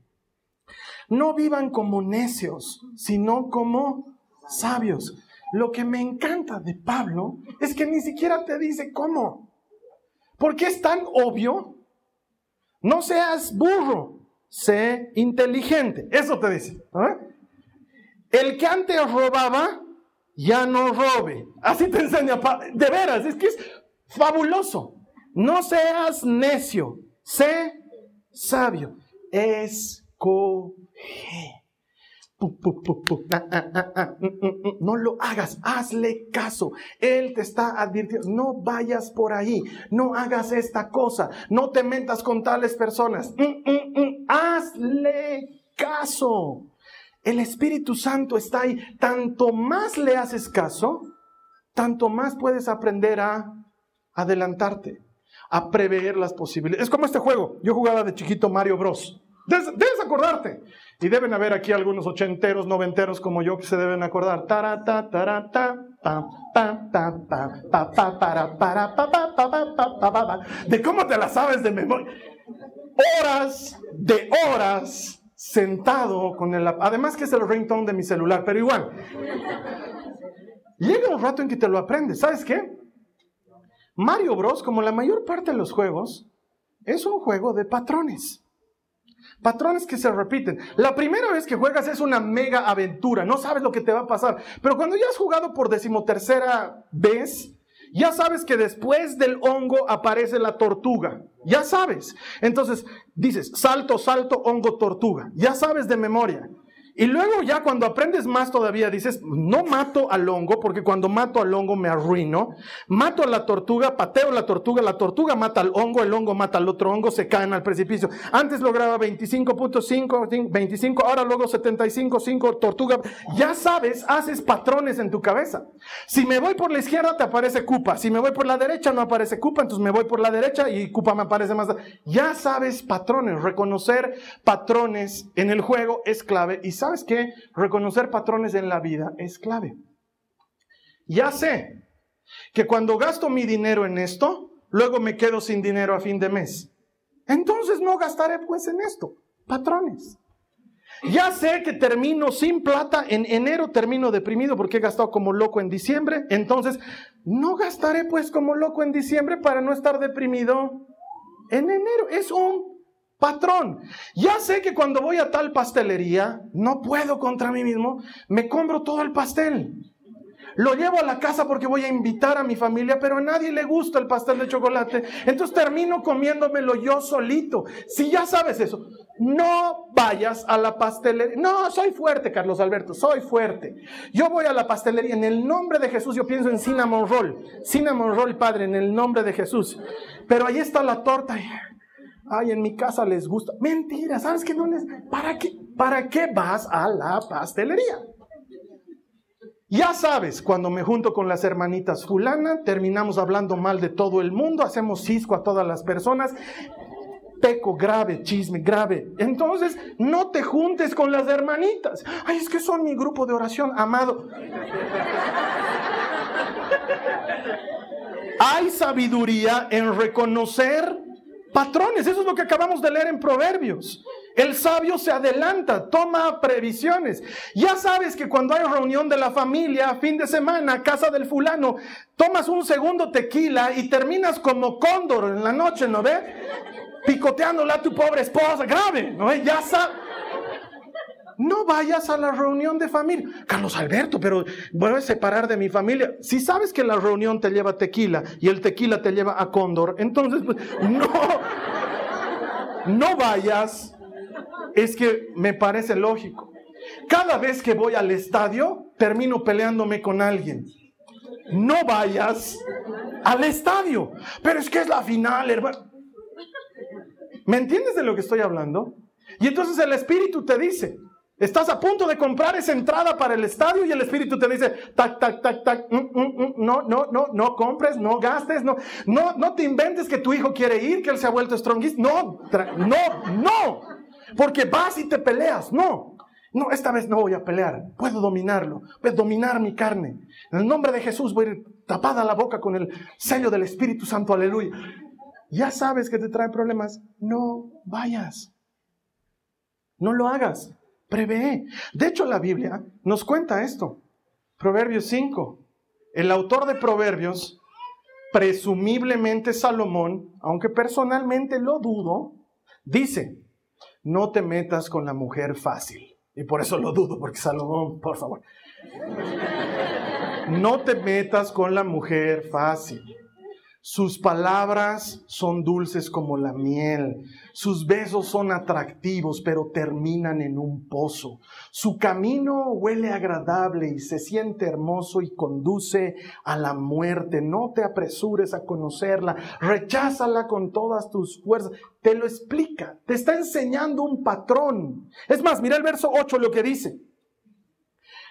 Speaker 2: No vivan como necios, sino como sabios. Lo que me encanta de Pablo es que ni siquiera te dice cómo. Porque es tan obvio. No seas burro, sé inteligente. Eso te dice. El que antes robaba, ya no robe. Así te enseña. De veras, es que es fabuloso. No seas necio, sé sabio. No lo hagas, hazle caso. Él te está advirtiendo, no vayas por ahí, no hagas esta cosa, no te mentas con tales personas. Hazle caso. El Espíritu Santo está ahí. Tanto más le haces caso, tanto más puedes aprender a adelantarte, a prever las posibilidades. Es como este juego. Yo jugaba de chiquito Mario Bros. Debes, acordarte. Y deben haber aquí algunos ochenteros, noventeros como yo que se deben acordar. De cómo te la sabes de memoria. Horas de horas sentado con el... Además que es el ringtone de mi celular, pero igual. Llega un rato en que te lo aprendes. ¿Sabes qué? Mario Bros, como la mayor parte de los juegos, es un juego de patrones. Patrones que se repiten. La primera vez que juegas es una mega aventura, no sabes lo que te va a pasar. Pero cuando ya has jugado por decimotercera vez, ya sabes que después del hongo aparece la tortuga. Ya sabes. Entonces dices, salto, salto, hongo, tortuga. Ya sabes de memoria. Y luego ya cuando aprendes más todavía dices, no mato al hongo, porque cuando mato al hongo me arruino. Mato a la tortuga, pateo la tortuga, la tortuga mata al hongo, el hongo mata al otro hongo, se caen al precipicio. Antes lograba 25.5, 25, ahora luego 75, 5, tortuga. Ya sabes, haces patrones en tu cabeza. Si me voy por la izquierda te aparece Cupa, si me voy por la derecha no aparece Cupa, entonces me voy por la derecha y Cupa me aparece más. Ya sabes patrones, reconocer patrones en el juego es clave y ¿sabes qué? Reconocer patrones en la vida es clave. Ya sé que cuando gasto mi dinero en esto, luego me quedo sin dinero a fin de mes. Entonces no gastaré pues en esto. Patrones. Ya sé que termino sin plata, en enero termino deprimido porque he gastado como loco en diciembre, entonces no gastaré pues como loco en diciembre para no estar deprimido en enero. Es un Patrón, ya sé que cuando voy a tal pastelería, no puedo contra mí mismo, me compro todo el pastel. Lo llevo a la casa porque voy a invitar a mi familia, pero a nadie le gusta el pastel de chocolate. Entonces termino comiéndomelo yo solito. Si ya sabes eso, no vayas a la pastelería. No, soy fuerte, Carlos Alberto, soy fuerte. Yo voy a la pastelería en el nombre de Jesús. Yo pienso en cinnamon roll. Cinnamon roll, Padre, en el nombre de Jesús. Pero ahí está la torta ay, en mi casa les gusta. Mentira, ¿sabes qué no les... ¿Para qué, ¿Para qué vas a la pastelería? Ya sabes, cuando me junto con las hermanitas fulana, terminamos hablando mal de todo el mundo, hacemos cisco a todas las personas, peco grave, chisme grave. Entonces, no te juntes con las hermanitas. Ay, es que son mi grupo de oración, amado. Hay sabiduría en reconocer patrones. Eso es lo que acabamos de leer en Proverbios. El sabio se adelanta, toma previsiones. Ya sabes que cuando hay reunión de la familia, fin de semana, casa del fulano, tomas un segundo tequila y terminas como cóndor en la noche, ¿no ve? Picoteándola a tu pobre esposa, grave, ¿no ve? Ya sabes no vayas a la reunión de familia. Carlos Alberto, pero voy a separar de mi familia. Si sabes que la reunión te lleva tequila y el tequila te lleva a cóndor, entonces pues, no, no vayas. Es que me parece lógico. Cada vez que voy al estadio, termino peleándome con alguien. No vayas al estadio. Pero es que es la final, hermano. ¿Me entiendes de lo que estoy hablando? Y entonces el Espíritu te dice, Estás a punto de comprar esa entrada para el estadio y el Espíritu te dice, tac, tac, tac, tac, mm, mm, mm, no, no, no, no compres, no gastes, no, no, no te inventes que tu hijo quiere ir, que él se ha vuelto strongist. No, no, no, porque vas y te peleas, no. No, esta vez no voy a pelear, puedo dominarlo, puedo dominar mi carne. En el nombre de Jesús voy a ir tapada la boca con el sello del Espíritu Santo, aleluya. Ya sabes que te trae problemas, no vayas. No lo hagas. Prevé. De hecho, la Biblia nos cuenta esto. Proverbios 5. El autor de Proverbios, presumiblemente Salomón, aunque personalmente lo dudo, dice, no te metas con la mujer fácil. Y por eso lo dudo, porque Salomón, por favor. No te metas con la mujer fácil. Sus palabras son dulces como la miel. Sus besos son atractivos, pero terminan en un pozo. Su camino huele agradable y se siente hermoso y conduce a la muerte. No te apresures a conocerla. Recházala con todas tus fuerzas. Te lo explica. Te está enseñando un patrón. Es más, mira el verso 8 lo que dice.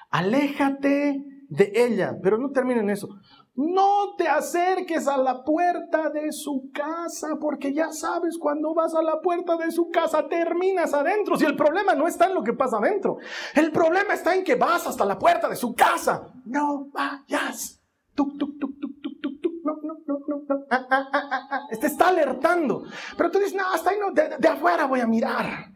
Speaker 2: Aléjate de ella, pero no termina en eso. No te acerques a la puerta de su casa, porque ya sabes, cuando vas a la puerta de su casa terminas adentro. Si el problema no está en lo que pasa adentro, el problema está en que vas hasta la puerta de su casa. No vayas. Tuk, tuk, tuk, tuk, tuk, tuk, tuk. No, no, no, no, no. Ah, ah, ah, te está alertando. Pero tú dices, no, hasta ahí no, de, de afuera voy a mirar.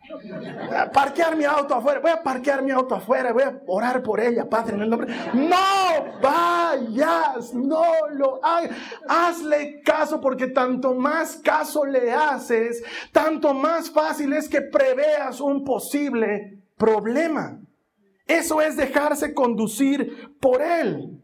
Speaker 2: A parquear mi auto afuera. Voy a parquear mi auto afuera. Voy a orar por ella, Padre, en el nombre. No vayas. No lo hagas. Hazle caso porque tanto más caso le haces, tanto más fácil es que preveas un posible problema. Eso es dejarse conducir por él.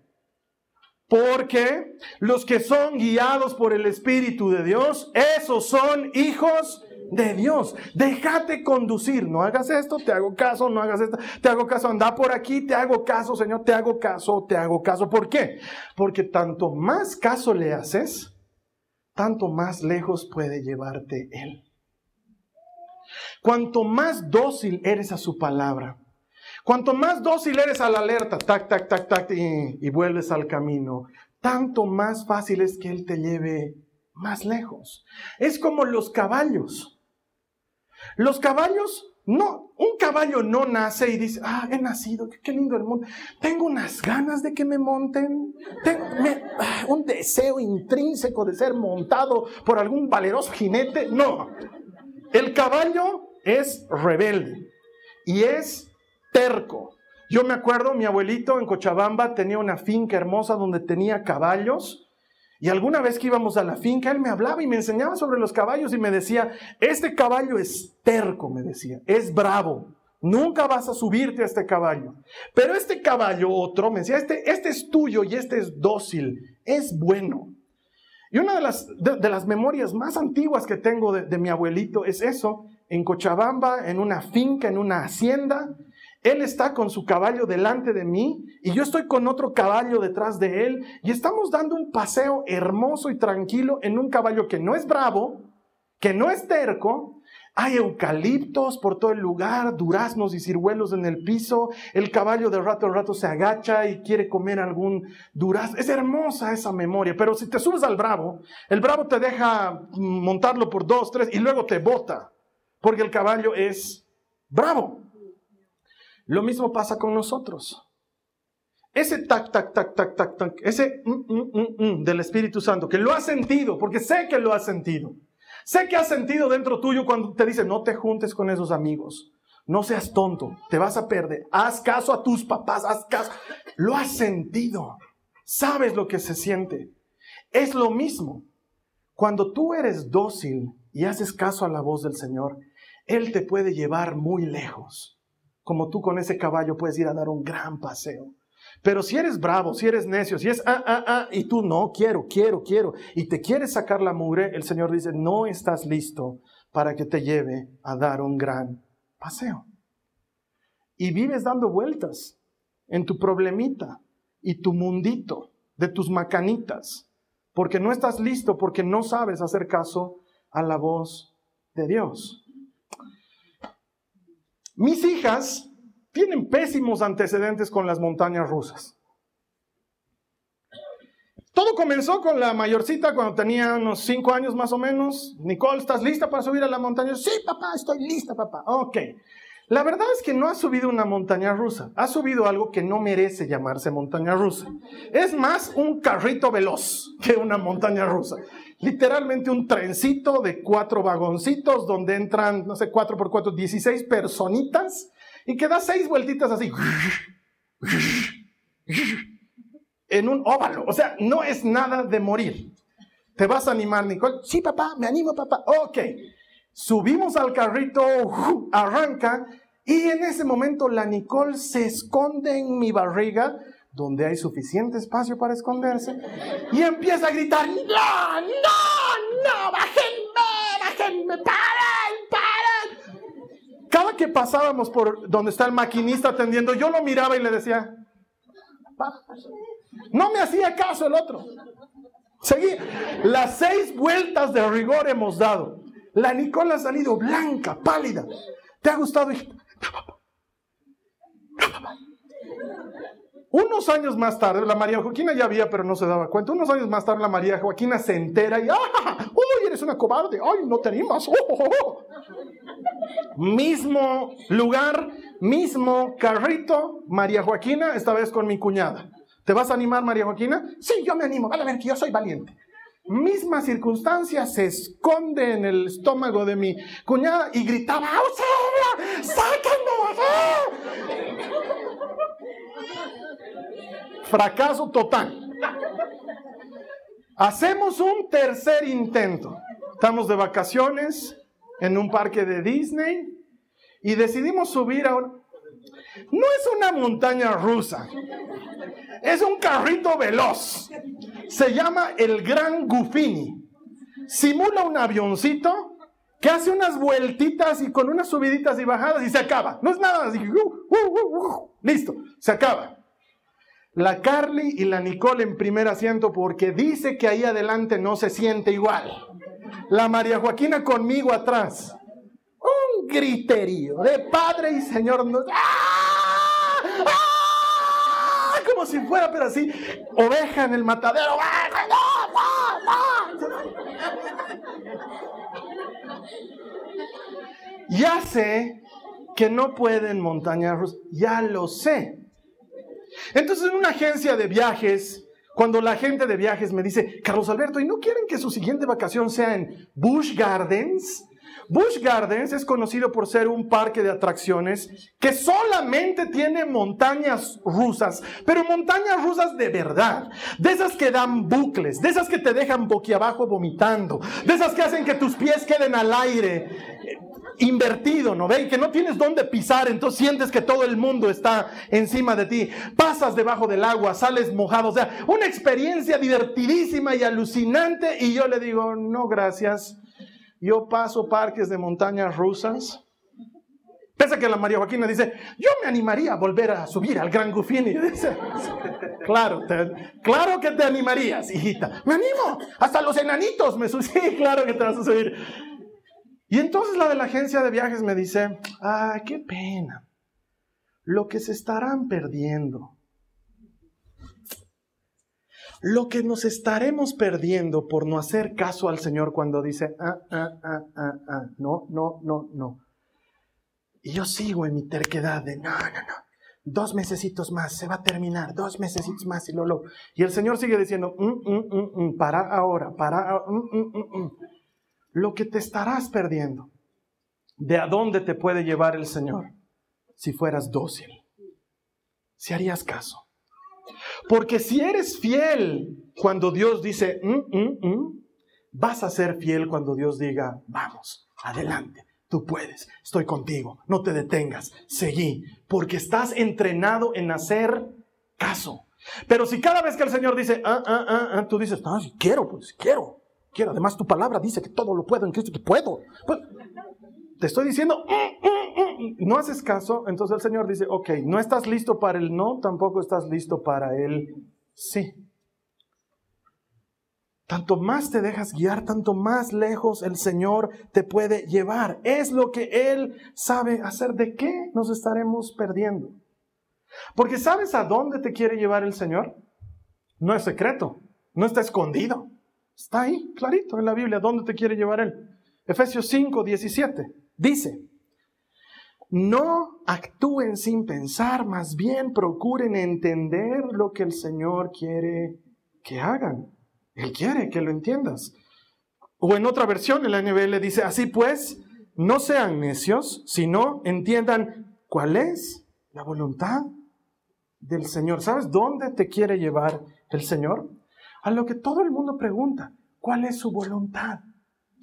Speaker 2: Porque los que son guiados por el Espíritu de Dios, esos son hijos de Dios. Déjate conducir. No hagas esto, te hago caso, no hagas esto, te hago caso. Anda por aquí, te hago caso, Señor, te hago caso, te hago caso. ¿Por qué? Porque tanto más caso le haces, tanto más lejos puede llevarte Él. Cuanto más dócil eres a su palabra, cuanto más dócil eres a la alerta, tac, tac, tac, tac, y, y vuelves al camino, tanto más fácil es que Él te lleve más lejos. Es como los caballos. Los caballos, no, un caballo no nace y dice, ah, he nacido, qué, lindo el mundo. Tengo unas ganas de que me monten. Tengo ah, un deseo intrínseco de ser montado por algún valeroso jinete. No, el caballo es rebelde y es terco. Yo me acuerdo, mi abuelito en Cochabamba tenía una finca hermosa donde tenía caballos y alguna vez que íbamos a la finca, él me hablaba y me enseñaba sobre los caballos y me decía, este caballo es terco, me decía, es bravo, nunca vas a subirte a este caballo. Pero este caballo otro, me decía, este, este es tuyo y este es dócil, es bueno. Y una de las, de, las memorias más antiguas que tengo de, de mi abuelito es eso, en Cochabamba, en una finca, en una hacienda, él está con su caballo delante de mí y yo estoy con otro caballo detrás de él y estamos dando un paseo hermoso y tranquilo en un caballo que no es bravo, que no es terco. Hay eucaliptos por todo el lugar, duraznos y ciruelos en el piso. El caballo de rato a rato se agacha y quiere comer algún durazno. Es hermosa esa memoria, pero si te subes al bravo, el bravo te deja montarlo por dos, tres y luego te bota, porque el caballo es bravo. Lo mismo pasa con nosotros. Ese tac, tac, tac, tac, tac, tac, ese mm, mm, mm, del Espíritu Santo, que lo has sentido, porque sé que lo has sentido. Sé que has sentido dentro tuyo cuando te dice, no te juntes con esos amigos. No seas tonto, te vas a perder. Haz caso a tus papás, haz caso. Lo has sentido. Sabes lo que se siente. Es lo mismo. Cuando tú eres dócil y haces caso a la voz del Señor, Él te puede llevar muy lejos como tú con ese caballo puedes ir a dar un gran paseo. Pero si eres bravo, si eres necio, si es ah, ah, ah, y tú no, quiero, quiero, quiero, y te quieres sacar la mugre, el Señor dice, no estás listo para que te lleve a dar un gran paseo. Y vives dando vueltas en tu problemita y tu mundito de tus macanitas, porque no estás listo, porque no sabes hacer caso a la voz de Dios. Mis hijas tienen pésimos antecedentes con las montañas rusas. Todo comenzó con la mayorcita cuando tenía unos cinco años más o menos. Nicole, ¿estás lista para subir a la montaña? Sí, papá, estoy lista, papá. Ok. La verdad es que no ha subido una montaña rusa, ha subido algo que no merece llamarse montaña rusa. Es más un carrito veloz que una montaña rusa. Literalmente un trencito de cuatro vagoncitos donde entran, no sé, cuatro por cuatro, 16 personitas y que da seis vueltitas así. En un óvalo. O sea, no es nada de morir. ¿Te vas a animar, Nicole? Sí, papá, me animo, papá. Ok. Subimos al carrito, arranca, y en ese momento la Nicole se esconde en mi barriga donde hay suficiente espacio para esconderse y empieza a gritar, no, no, no, bájenme, bájenme, paren, paren. Cada que pasábamos por donde está el maquinista atendiendo, yo lo miraba y le decía, no me hacía caso el otro. Seguí. Las seis vueltas de rigor hemos dado. La Nicola ha salido blanca, pálida. ¿Te ha gustado? Unos años más tarde, la María Joaquina ya había, pero no se daba cuenta. Unos años más tarde, la María Joaquina se entera y ¡ah! ¡Uy, eres una cobarde! ¡Ay, no te animas! ¡Oh, oh, oh! Mismo lugar, mismo carrito, María Joaquina, esta vez con mi cuñada. ¿Te vas a animar, María Joaquina? Sí, yo me animo. Vale, a ver, que yo soy valiente. Misma circunstancia, se esconde en el estómago de mi cuñada y gritaba, ¡Auxilio! ¡Sáquenme! Fracaso total. Hacemos un tercer intento. Estamos de vacaciones en un parque de Disney y decidimos subir a un... No es una montaña rusa, es un carrito veloz. Se llama el Gran Gufini. Simula un avioncito que hace unas vueltitas y con unas subiditas y bajadas y se acaba. No es nada así. Uh, uh, uh, Listo, se acaba. La Carly y la Nicole en primer asiento porque dice que ahí adelante no se siente igual. La María Joaquina conmigo atrás. Un griterío de Padre y Señor. ¡Ah! ¡Ah! Como si fuera, pero así, oveja en el matadero. Ya sé que no pueden montañas rusas, ya lo sé. Entonces en una agencia de viajes, cuando la gente de viajes me dice, Carlos Alberto, ¿y no quieren que su siguiente vacación sea en Bush Gardens? Bush Gardens es conocido por ser un parque de atracciones que solamente tiene montañas rusas, pero montañas rusas de verdad, de esas que dan bucles, de esas que te dejan boquiabajo vomitando, de esas que hacen que tus pies queden al aire, invertido, ¿no ve? Que no tienes dónde pisar, entonces sientes que todo el mundo está encima de ti. Pasas debajo del agua, sales mojado, o sea, una experiencia divertidísima y alucinante. Y yo le digo, no, gracias. Yo paso parques de montañas rusas. Pese a que la María Joaquina dice, yo me animaría a volver a subir al Gran Gufini. Dice, claro, claro que te animarías, hijita. Me animo. Hasta los enanitos me suben. Sí, claro que te vas a subir. Y entonces la de la agencia de viajes me dice, ah, qué pena, lo que se estarán perdiendo. Lo que nos estaremos perdiendo por no hacer caso al Señor cuando dice, ah, ah, ah, ah, ah, no, no, no, no. Y yo sigo en mi terquedad de, no, no, no, dos mesecitos más, se va a terminar, dos mesecitos más y lo, lo. Y el Señor sigue diciendo, mm, mm, mm, para ahora, para, lo que te estarás perdiendo. ¿De a dónde te puede llevar el Señor? Si fueras dócil, si harías caso. Porque si eres fiel cuando Dios dice, mm, mm, mm", vas a ser fiel cuando Dios diga, vamos, adelante, tú puedes, estoy contigo, no te detengas, seguí, porque estás entrenado en hacer caso. Pero si cada vez que el Señor dice, ah, ah, ah, ah tú dices, no, si quiero, pues quiero, quiero. Además, tu palabra dice que todo lo puedo en Cristo, que puedo. Pues, te estoy diciendo, mm, mm, mm", no haces caso, entonces el Señor dice, ok, no estás listo para el no, tampoco estás listo para el sí. Tanto más te dejas guiar, tanto más lejos el Señor te puede llevar. Es lo que Él sabe hacer. ¿De qué nos estaremos perdiendo? Porque ¿sabes a dónde te quiere llevar el Señor? No es secreto, no está escondido. Está ahí, clarito en la Biblia, ¿dónde te quiere llevar Él? Efesios 5, 17 dice, no actúen sin pensar, más bien procuren entender lo que el Señor quiere que hagan. Él quiere que lo entiendas. O en otra versión, en la NBL dice, así pues, no sean necios, sino entiendan cuál es la voluntad del Señor. ¿Sabes dónde te quiere llevar el Señor? a lo que todo el mundo pregunta, ¿cuál es su voluntad?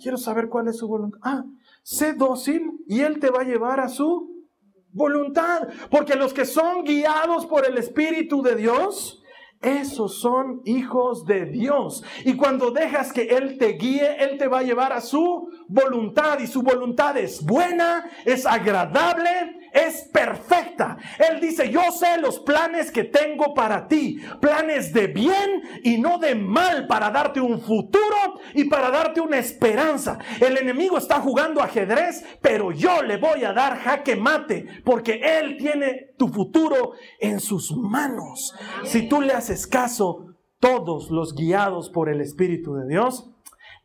Speaker 2: Quiero saber cuál es su voluntad. Ah, sé dócil y Él te va a llevar a su voluntad. Porque los que son guiados por el Espíritu de Dios, esos son hijos de Dios. Y cuando dejas que Él te guíe, Él te va a llevar a su voluntad. Y su voluntad es buena, es agradable, es perfecta. Él dice, yo sé los planes que tengo para ti. Planes de bien y no de mal para darte un futuro y para darte una esperanza. El enemigo está jugando ajedrez, pero yo le voy a dar jaque mate porque Él tiene tu futuro en sus manos. Si tú le haces caso, todos los guiados por el Espíritu de Dios,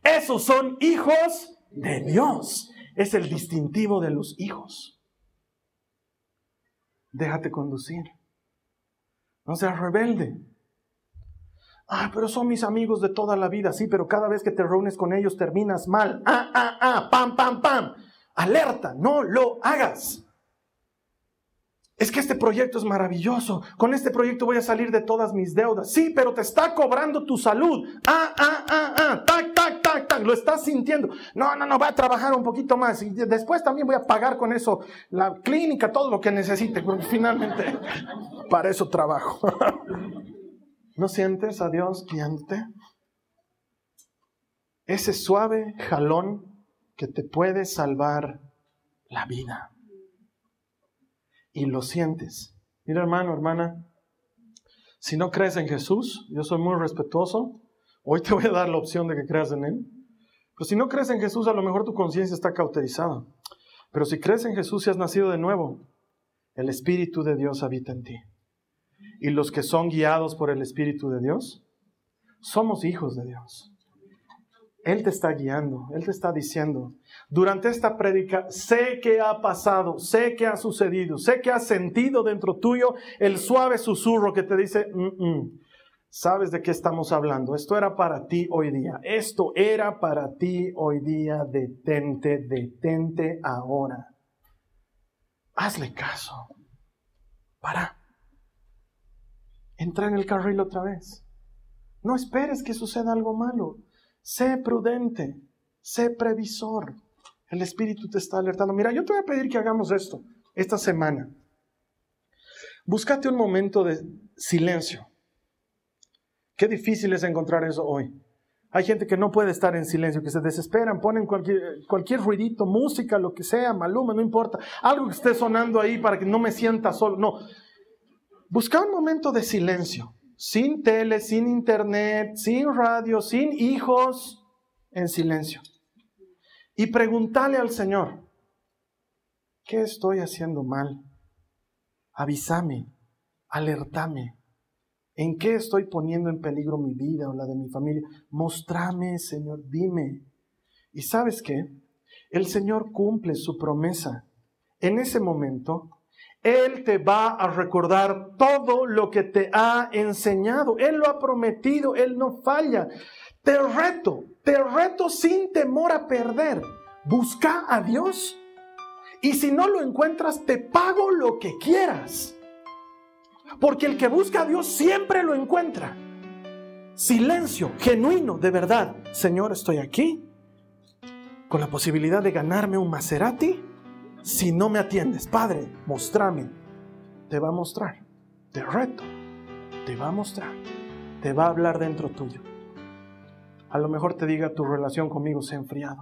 Speaker 2: esos son hijos de Dios. Es el distintivo de los hijos déjate conducir. No seas rebelde. Ah, pero son mis amigos de toda la vida, sí, pero cada vez que te reúnes con ellos terminas mal. Ah, ah, ah, pam, pam, pam. Alerta, no lo hagas. Es que este proyecto es maravilloso. Con este proyecto voy a salir de todas mis deudas. Sí, pero te está cobrando tu salud. Ah, ah, ah, ah, tac, tac, tac, tac. Lo estás sintiendo. No, no, no, voy a trabajar un poquito más. Y después también voy a pagar con eso la clínica, todo lo que necesite. Finalmente, para eso trabajo. ¿No sientes a Dios guiándote? Ese suave jalón que te puede salvar la vida y lo sientes. Mira hermano, hermana, si no crees en Jesús, yo soy muy respetuoso, hoy te voy a dar la opción de que creas en Él. Pero si no crees en Jesús, a lo mejor tu conciencia está cauterizada. Pero si crees en Jesús y has nacido de nuevo, el Espíritu de Dios habita en ti. Y los que son guiados por el Espíritu de Dios, somos hijos de Dios. Él te está guiando, Él te está diciendo, durante esta prédica, sé que ha pasado, sé que ha sucedido, sé que has sentido dentro tuyo el suave susurro que te dice, sabes de qué estamos hablando, esto era para ti hoy día, esto era para ti hoy día, detente, detente ahora. Hazle caso. Para. Entra en el carril otra vez. No esperes que suceda algo malo. Sé prudente, sé previsor. El Espíritu te está alertando. Mira, yo te voy a pedir que hagamos esto esta semana. Búscate un momento de silencio. Qué difícil es encontrar eso hoy. Hay gente que no puede estar en silencio, que se desesperan, ponen cualquier, cualquier ruidito, música, lo que sea, maluma, no importa, algo que esté sonando ahí para que no me sienta solo. No. Busca un momento de silencio sin tele, sin internet, sin radio, sin hijos, en silencio. Y preguntarle al Señor, ¿qué estoy haciendo mal? Avísame, alertame. ¿En qué estoy poniendo en peligro mi vida o la de mi familia? Mostrame, Señor, dime. ¿Y sabes qué? El Señor cumple su promesa. En ese momento, él te va a recordar todo lo que te ha enseñado. Él lo ha prometido, Él no falla. Te reto, te reto sin temor a perder. Busca a Dios y si no lo encuentras, te pago lo que quieras. Porque el que busca a Dios siempre lo encuentra. Silencio, genuino, de verdad. Señor, estoy aquí con la posibilidad de ganarme un Maserati si no me atiendes, Padre, mostrame. Te va a mostrar. Te reto. Te va a mostrar. Te va a hablar dentro tuyo. A lo mejor te diga tu relación conmigo se ha enfriado.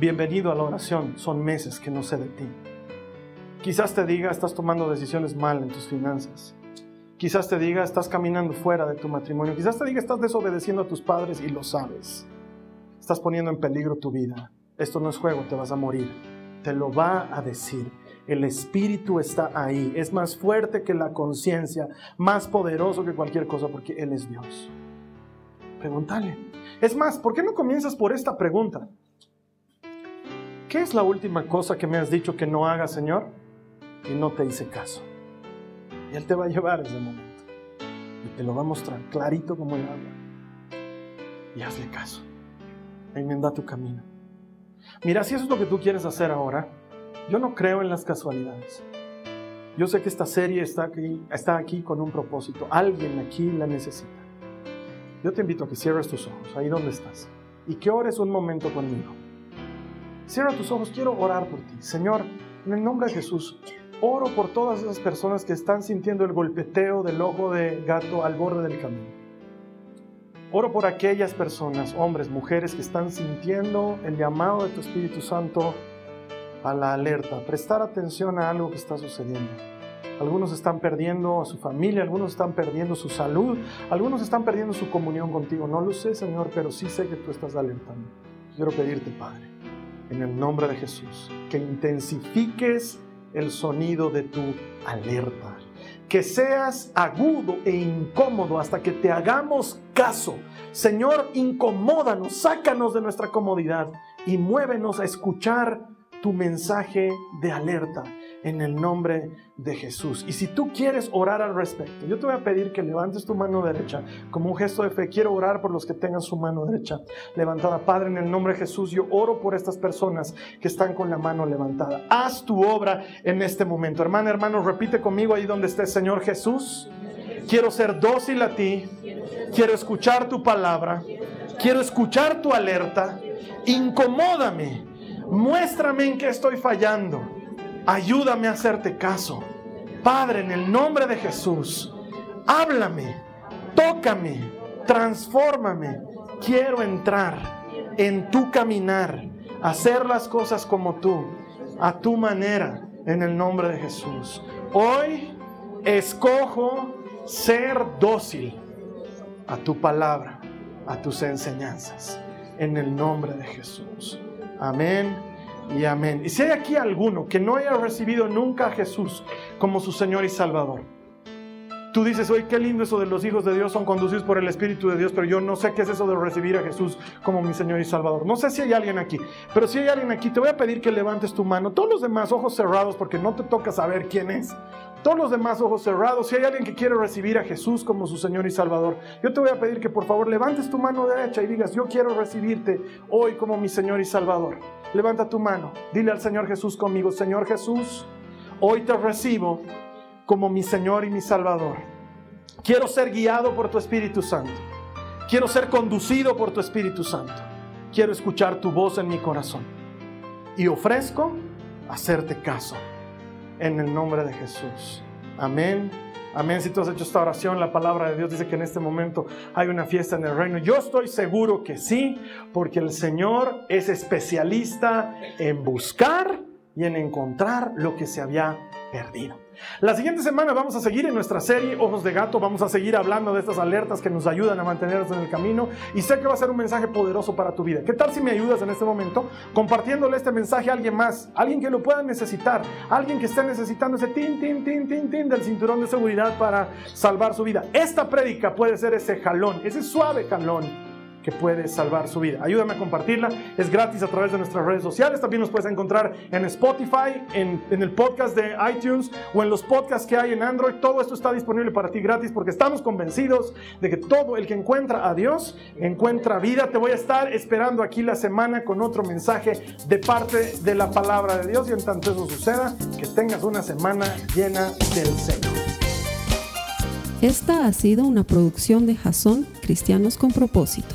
Speaker 2: Bienvenido a la oración. Son meses que no sé de ti. Quizás te diga estás tomando decisiones mal en tus finanzas. Quizás te diga estás caminando fuera de tu matrimonio. Quizás te diga estás desobedeciendo a tus padres y lo sabes. Estás poniendo en peligro tu vida esto no es juego, te vas a morir. Te lo va a decir. El espíritu está ahí. Es más fuerte que la conciencia, más poderoso que cualquier cosa porque Él es Dios. Pregúntale. Es más, ¿por qué no comienzas por esta pregunta? ¿Qué es la última cosa que me has dicho que no haga, Señor? Y no te hice caso. Él te va a llevar ese momento. Y te lo va a mostrar clarito como Él habla. Y hazle caso. Enmenda tu camino. Mira, si eso es lo que tú quieres hacer ahora, yo no creo en las casualidades. Yo sé que esta serie está aquí, está aquí con un propósito. Alguien aquí la necesita. Yo te invito a que cierres tus ojos, ahí donde estás, y que ores un momento conmigo. Cierra tus ojos, quiero orar por ti. Señor, En el nombre de Jesús, oro por todas esas personas que están sintiendo el golpeteo del ojo de gato al borde del camino. Oro por aquellas personas, hombres, mujeres que están sintiendo el llamado de tu Espíritu Santo a la alerta, prestar atención a algo que está sucediendo. Algunos están perdiendo a su familia, algunos están perdiendo su salud, algunos están perdiendo su comunión contigo. No lo sé, Señor, pero sí sé que tú estás alertando. Quiero pedirte, Padre, en el nombre de Jesús, que intensifiques el sonido de tu alerta. Que seas agudo e incómodo hasta que te hagamos caso. Señor, incomódanos, sácanos de nuestra comodidad y muévenos a escuchar tu mensaje de alerta en el nombre de Jesús. Y si tú quieres orar al respecto, yo te voy a pedir que levantes tu mano derecha como un gesto de fe. Quiero orar por los que tengan su mano derecha levantada. Padre, en el nombre de Jesús, yo oro por estas personas que están con la mano levantada. Haz tu obra en este momento. Hermana, hermano, repite conmigo ahí donde esté, Señor Jesús. Quiero ser dócil a ti. Quiero escuchar tu palabra. Quiero escuchar tu alerta. Incomódame Muéstrame en qué estoy fallando. Ayúdame a hacerte caso. Padre, en el nombre de Jesús, háblame, tócame, transfórmame. Quiero entrar en tu caminar, hacer las cosas como tú, a tu manera, en el nombre de Jesús. Hoy escojo ser dócil a tu palabra, a tus enseñanzas, en el nombre de Jesús. Amén y amén. Y si hay aquí alguno que no haya recibido nunca a Jesús como su Señor y Salvador, tú dices, oye, qué lindo eso de los hijos de Dios son conducidos por el Espíritu de Dios, pero yo no sé qué es eso de recibir a Jesús como mi Señor y Salvador. No sé si hay alguien aquí, pero si hay alguien aquí, te voy a pedir que levantes tu mano. Todos los demás, ojos cerrados, porque no te toca saber quién es. Todos los demás ojos cerrados. Si hay alguien que quiere recibir a Jesús como su Señor y Salvador, yo te voy a pedir que por favor levantes tu mano derecha y digas, yo quiero recibirte hoy como mi Señor y Salvador. Levanta tu mano, dile al Señor Jesús conmigo, Señor Jesús, hoy te recibo como mi Señor y mi Salvador. Quiero ser guiado por tu Espíritu Santo. Quiero ser conducido por tu Espíritu Santo. Quiero escuchar tu voz en mi corazón. Y ofrezco hacerte caso en el nombre de Jesús. Amén. Amén. Si tú has hecho esta oración, la palabra de Dios dice que en este momento hay una fiesta en el reino. Yo estoy seguro que sí, porque el Señor es especialista en buscar y en encontrar lo que se había perdido. La siguiente semana vamos a seguir en nuestra serie Ojos de Gato, vamos a seguir hablando de estas alertas que nos ayudan a mantenernos en el camino y sé que va a ser un mensaje poderoso para tu vida. ¿Qué tal si me ayudas en este momento compartiéndole este mensaje a alguien más, alguien que lo pueda necesitar, alguien que esté necesitando ese tin, tin, tin, tin, tin del cinturón de seguridad para salvar su vida? Esta prédica puede ser ese jalón, ese suave jalón que puede salvar su vida. Ayúdame a compartirla. Es gratis a través de nuestras redes sociales. También nos puedes encontrar en Spotify, en, el podcast de iTunes o en los podcasts que hay en Android. Todo esto está disponible para ti gratis porque estamos convencidos de que todo el que encuentra a Dios encuentra vida. Te voy a estar esperando aquí la semana con otro mensaje de parte de la palabra de Dios. Y en tanto eso suceda, que tengas una semana llena del Señor.
Speaker 1: Esta ha sido una producción de Jason Cristianos con propósito.